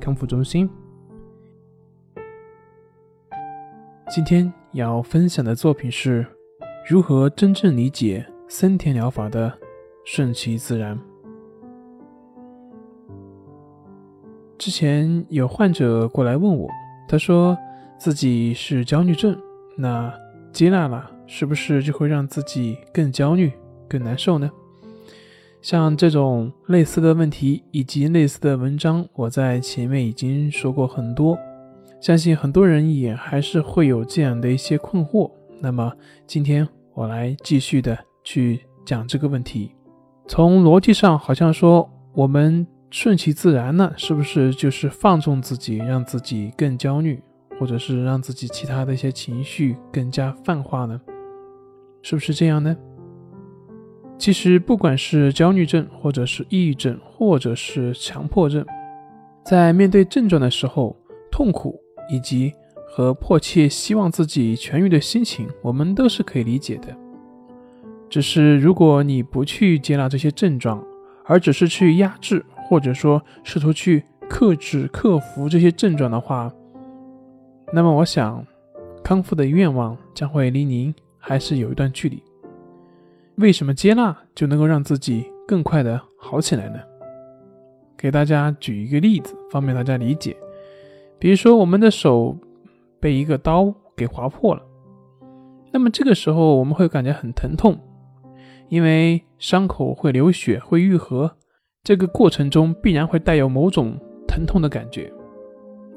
康复中心。今天要分享的作品是如何真正理解森田疗法的顺其自然。之前有患者过来问我，他说自己是焦虑症，那接纳了是不是就会让自己更焦虑、更难受呢？像这种类似的问题以及类似的文章，我在前面已经说过很多，相信很多人也还是会有这样的一些困惑。那么今天我来继续的去讲这个问题。从逻辑上，好像说我们顺其自然呢，是不是就是放纵自己，让自己更焦虑，或者是让自己其他的一些情绪更加泛化呢？是不是这样呢？其实，不管是焦虑症，或者是抑郁症，或者是强迫症，在面对症状的时候，痛苦以及和迫切希望自己痊愈的心情，我们都是可以理解的。只是，如果你不去接纳这些症状，而只是去压制，或者说试图去克制、克服这些症状的话，那么我想，康复的愿望将会离您还是有一段距离。为什么接纳就能够让自己更快的好起来呢？给大家举一个例子，方便大家理解。比如说，我们的手被一个刀给划破了，那么这个时候我们会感觉很疼痛，因为伤口会流血、会愈合，这个过程中必然会带有某种疼痛的感觉。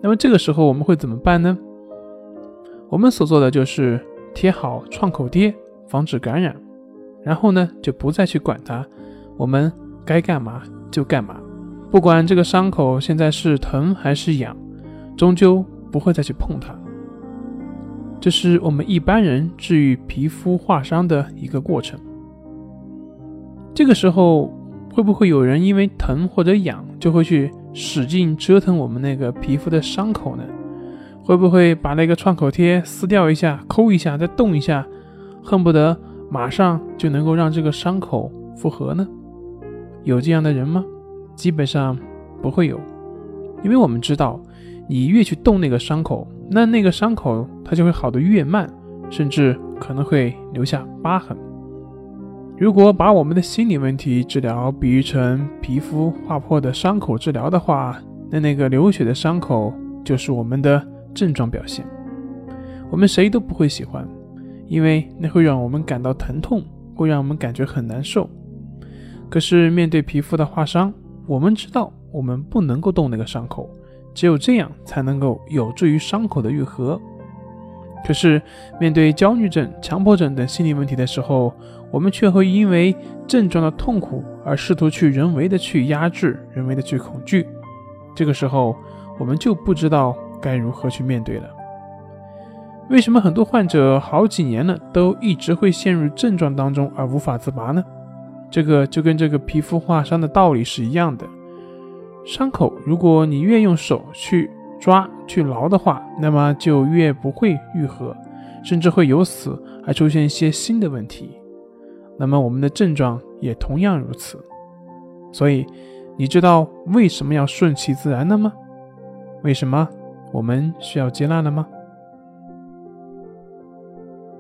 那么这个时候我们会怎么办呢？我们所做的就是贴好创口贴，防止感染。然后呢，就不再去管它，我们该干嘛就干嘛，不管这个伤口现在是疼还是痒，终究不会再去碰它。这是我们一般人治愈皮肤划伤的一个过程。这个时候，会不会有人因为疼或者痒，就会去使劲折腾我们那个皮肤的伤口呢？会不会把那个创口贴撕掉一下，抠一下，再动一下，恨不得？马上就能够让这个伤口复合呢？有这样的人吗？基本上不会有，因为我们知道，你越去动那个伤口，那那个伤口它就会好的越慢，甚至可能会留下疤痕。如果把我们的心理问题治疗比喻成皮肤划破的伤口治疗的话，那那个流血的伤口就是我们的症状表现，我们谁都不会喜欢。因为那会让我们感到疼痛，会让我们感觉很难受。可是面对皮肤的划伤，我们知道我们不能够动那个伤口，只有这样才能够有助于伤口的愈合。可是面对焦虑症、强迫症等心理问题的时候，我们却会因为症状的痛苦而试图去人为的去压制、人为的去恐惧。这个时候，我们就不知道该如何去面对了。为什么很多患者好几年了都一直会陷入症状当中而无法自拔呢？这个就跟这个皮肤划伤的道理是一样的。伤口如果你越用手去抓去挠的话，那么就越不会愈合，甚至会由此还出现一些新的问题。那么我们的症状也同样如此。所以，你知道为什么要顺其自然了吗？为什么我们需要接纳了吗？